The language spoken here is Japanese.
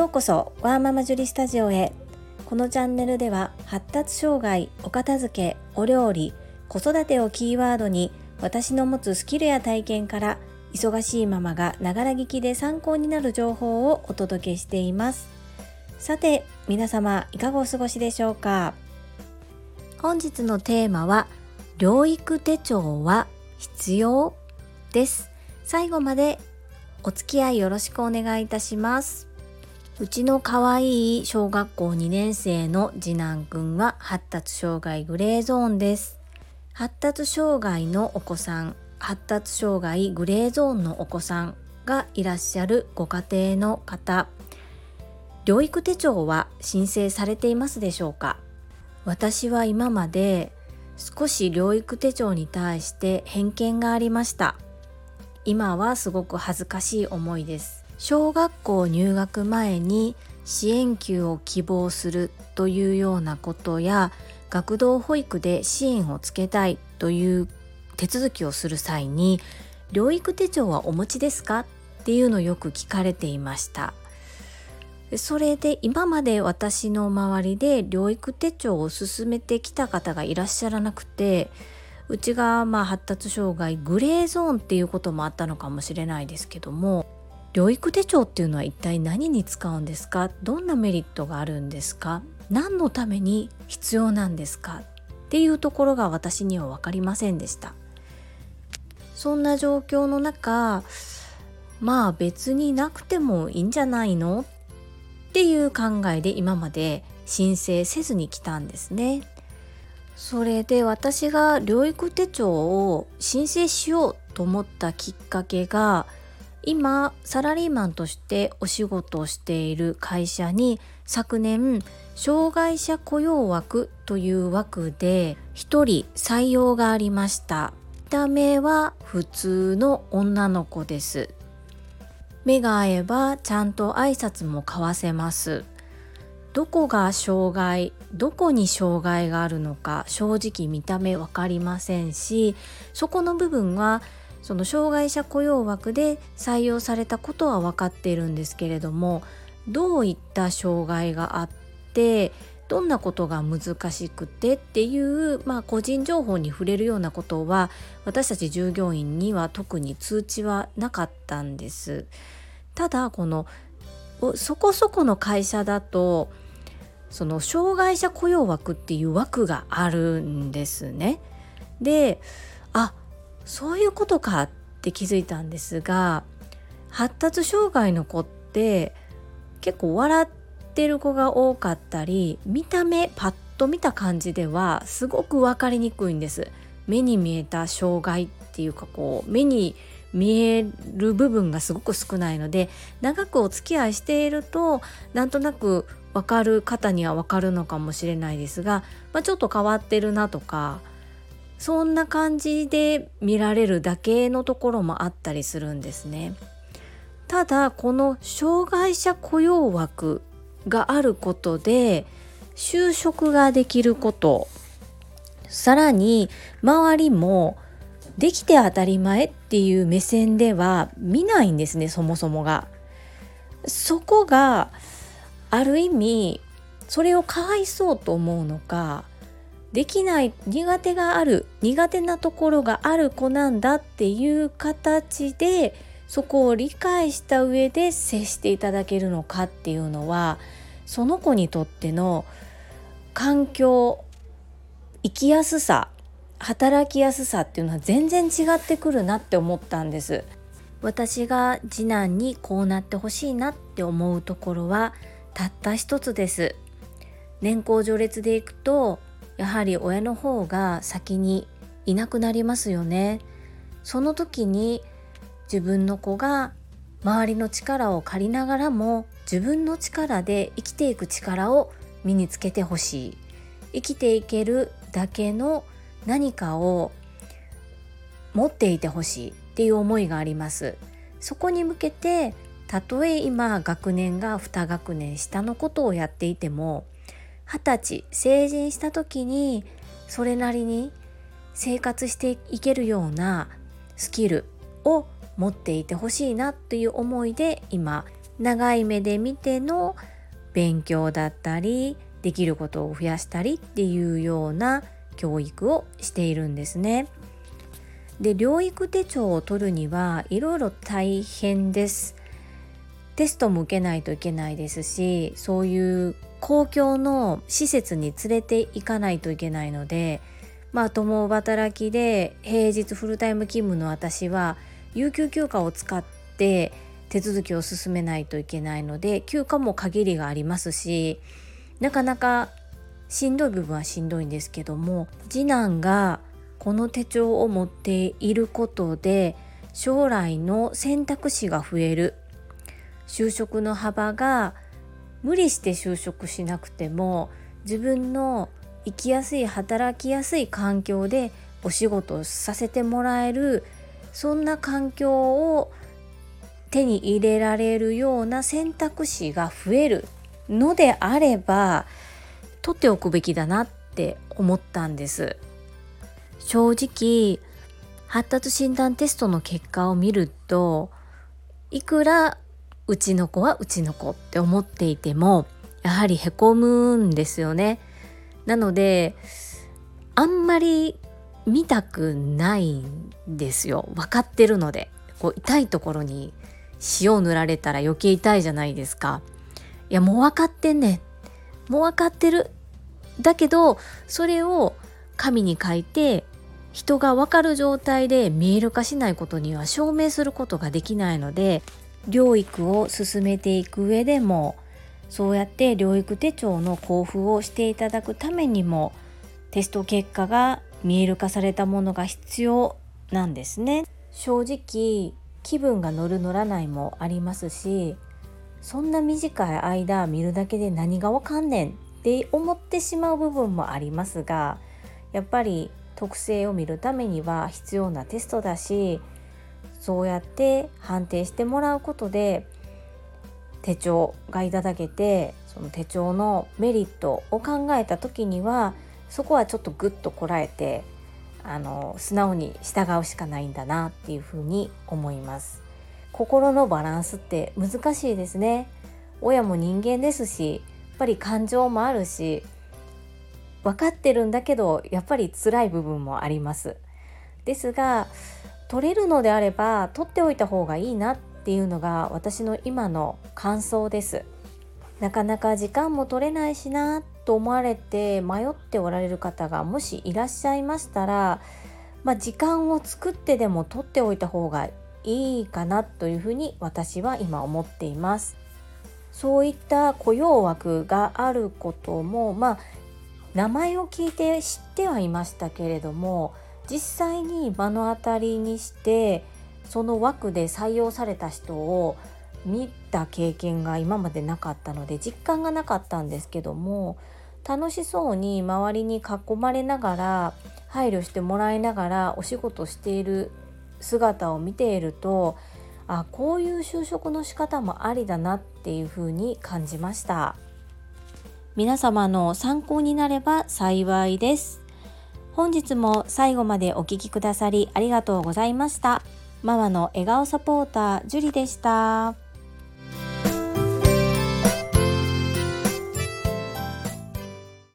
ようこそワーママジュリスタジオへ。このチャンネルでは発達障害お片付けお料理子育てをキーワードに私の持つスキルや体験から忙しいママがながら聞きで参考になる情報をお届けしています。さて皆様いかがお過ごしでしょうか？本日のテーマは療育手帳は必要？です。最後までお付き合いよろしくお願いいたします。うちの可愛い小学校2年生の次男くんは発達障害グレーゾーンです。発達障害のお子さん発達障害グレーゾーンのお子さんがいらっしゃるご家庭の方。療育手帳は申請されていますでしょうか？私は今まで少し療育手帳に対して偏見がありました。今はすごく恥ずかしい思いです。小学校入学前に支援級を希望するというようなことや学童保育で支援をつけたいという手続きをする際に療育手帳はお持ちですかっていうのをよく聞かれていました。それで今まで私の周りで療育手帳を進めてきた方がいらっしゃらなくてうちがまあ発達障害グレーゾーンっていうこともあったのかもしれないですけども療育手帳っていうのは一体何に使うんですか？どんなメリットがあるんですか？何のために必要なんですか？っていうところが私には分かりませんでした。そんな状況の中まあ別になくてもいいんじゃないの？っていう考えで今まで申請せずに来たんですね。それで私が療育手帳を申請しようと思ったきっかけが今サラリーマンとしてお仕事をしている会社に昨年障害者雇用枠という枠で1人採用がありました。見た目は普通の女の子です。目が合えばちゃんと挨拶も交わせます。どこが障害どこに障害があるのか正直見た目分かりませんしそこの部分はその障害者雇用枠で採用されたことは分かっているんですけれどもどういった障害があってどんなことが難しくてっていう、まあ、個人情報に触れるようなことは私たち従業員には特に通知はなかったんです。ただこのそこそこの会社だとその障害者雇用枠っていう枠があるんですね。であそういうことかって気づいたんですが発達障害の子って結構笑ってる子が多かったり見た目パッと見た感じではすごく分かりにくいんです。目に見えた障害っていうかこう目に見える部分がすごく少ないので長くお付き合いしているとなんとなく分かる方には分かるのかもしれないですが、まあ、ちょっと変わってるなとかそんな感じで見られるだけのところもあったりするんですね。ただこの障害者雇用枠があることで就職ができることさらに周りもできて当たり前っていう目線では見ないんですねそもそもが。そこがある意味それをかわいそうと思うのかできない苦手がある苦手なところがある子なんだっていう形でそこを理解した上で接していただけるのかっていうのはその子にとっての環境生きやすさ働きやすさっていうのは全然違ってくるなって思ったんです。私が次男にこうなってほしいなって思うところはたった一つです。年功序列でいくとやはり親の方が先にいなくなりますよね。その時に自分の子が周りの力を借りながらも自分の力で生きていく力を身につけてほしい。生きていけるだけの何かを持っていてほしいっていう思いがあります。そこに向けてたとえ今学年が2学年下のことをやっていても二十歳成人した時にそれなりに生活していけるようなスキルを持っていてほしいなという思いで今長い目で見ての勉強だったりできることを増やしたりっていうような教育をしているんですね。で療育手帳を取るにはいろいろ大変です。テストも受けないといけないですしそういう公共の施設に連れて行かないといけないのでまあ共働きで平日フルタイム勤務の私は有給休暇を使って手続きを進めないといけないので休暇も限りがありますしなかなかしんどい部分はしんどいんですけども次男がこの手帳を持っていることで将来の選択肢が増える就職の幅が無理して就職しなくても自分の生きやすい働きやすい環境でお仕事をさせてもらえるそんな環境を手に入れられるような選択肢が増えるのであれば取っておくべきだなって思ったんです。正直発達診断テストの結果を見るといくらうちの子はうちの子って思っていてもやはりへこむんですよね。なのであんまり見たくないんですよ。分かってるので。こう痛いところに塩を塗られたら余計痛いじゃないですか。いやもう分かってんねん。もう分かってる。だけどそれを紙に書いて人が分かる状態で見える化しないことには証明することができないので療育を進めていく上でもそうやって療育手帳の交付をしていただくためにもテスト結果が見える化されたものが必要なんですね。正直気分が乗る乗らないもありますしそんな短い間見るだけで何がわかんねんって思ってしまう部分もありますがやっぱり特性を見るためには必要なテストだしそうやって判定してもらうことで手帳がいただけてその手帳のメリットを考えた時にはそこはちょっとグッとこらえてあの素直に従うしかないんだなっていうふうに思います。心のバランスって難しいですね。親も人間ですしやっぱり感情もあるし分かってるんだけどやっぱり辛い部分もあります。ですが取れるのであれば取っておいた方がいいなっていうのが私の今の感想です。なかなか時間も取れないしなと思われて迷っておられる方がもしいらっしゃいましたら、まあ、時間を作ってでも取っておいた方がいいかなというふうに私は今思っています。そういった雇用枠があることもまあ名前を聞いて知ってはいましたけれども実際に目の当たりにしてその枠で採用された人を見た経験が今までなかったので実感がなかったんですけども楽しそうに周りに囲まれながら配慮してもらいながらお仕事している姿を見ているとあこういう就職の仕方もありだなっていうふうに感じました。皆様の参考になれば幸いです。本日も最後までお聴きくださりありがとうございました。ママの笑顔サポーター、ジュリでした。